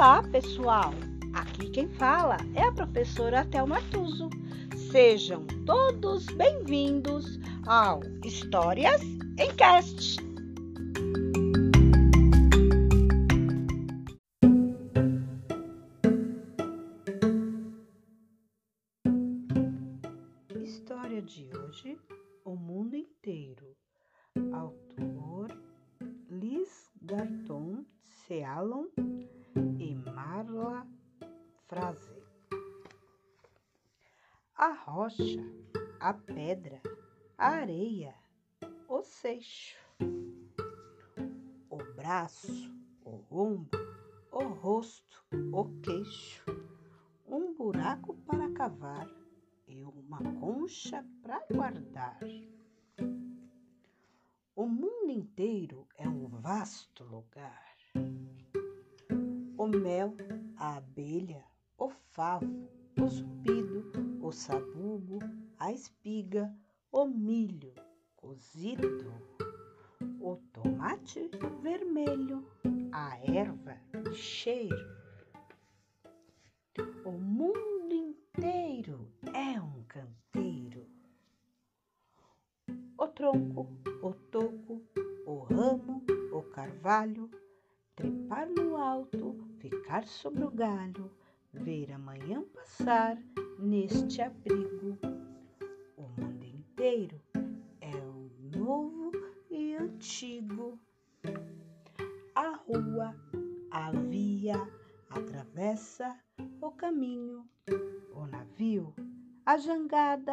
Olá, pessoal! Aqui quem fala é a professora Thelma Tuso. Sejam todos bem-vindos ao Histórias em Cast. História de hoje: O Mundo Inteiro. Autor Liz Garton Cealon A rocha, a pedra, a areia, o seixo, o braço, o ombro, o rosto, o queixo, um buraco para cavar e uma concha para guardar. O mundo inteiro é um vasto lugar. O mel, a abelha, o favo, o zubido, o sabugo, a espiga, o milho cozido, o tomate vermelho, a erva de cheiro. O mundo inteiro é um canteiro. O tronco, o toco, o ramo, o carvalho, trepar no alto, ficar sobre o galho, ver amanhã passar neste abrigo. O mundo inteiro é o novo e antigo. A rua, a via, atravessa o caminho, o navio, a jangada,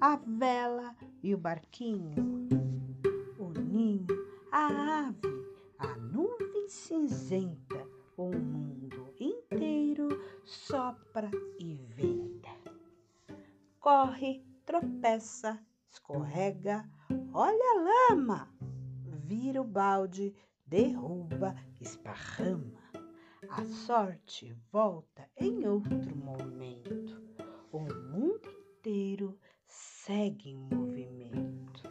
a vela e o barquinho, o ninho, a ave, a nuvem cinzenta, o mundo inteiro sopra e. Corre, tropeça, escorrega, olha a lama, vira o balde, derruba, esparrama. A sorte volta em outro momento. O mundo inteiro segue em movimento.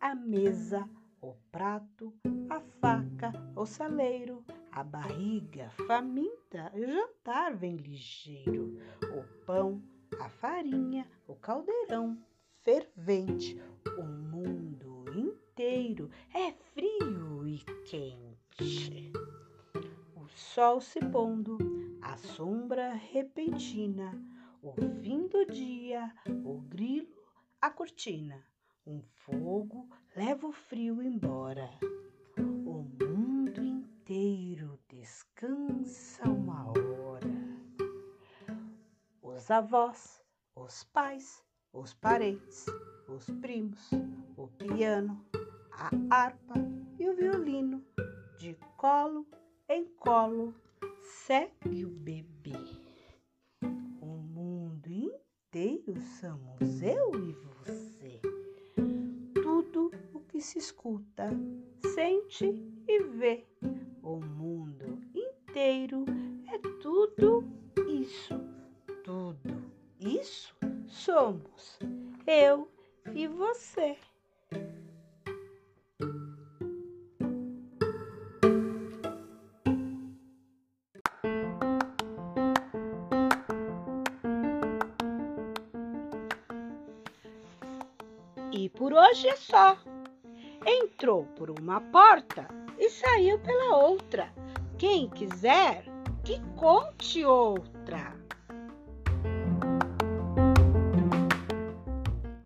A mesa, o prato, a faca, o saleiro, a barriga faminta, o jantar vem ligeiro. O pão, a farinha, o caldeirão fervente. O mundo inteiro é frio e quente sol se pondo, a sombra repentina, o fim do dia, o grilo, a cortina. Um fogo leva o frio embora. Avós, os pais, os parentes, os primos, o piano, a harpa e o violino, de colo em colo segue o bebê. O mundo inteiro somos eu e você. Tudo o que se escuta, sente e vê. O mundo inteiro é tudo isso. Isso somos eu e você. E por hoje é só. Entrou por uma porta e saiu pela outra. Quem quiser, que conte outra.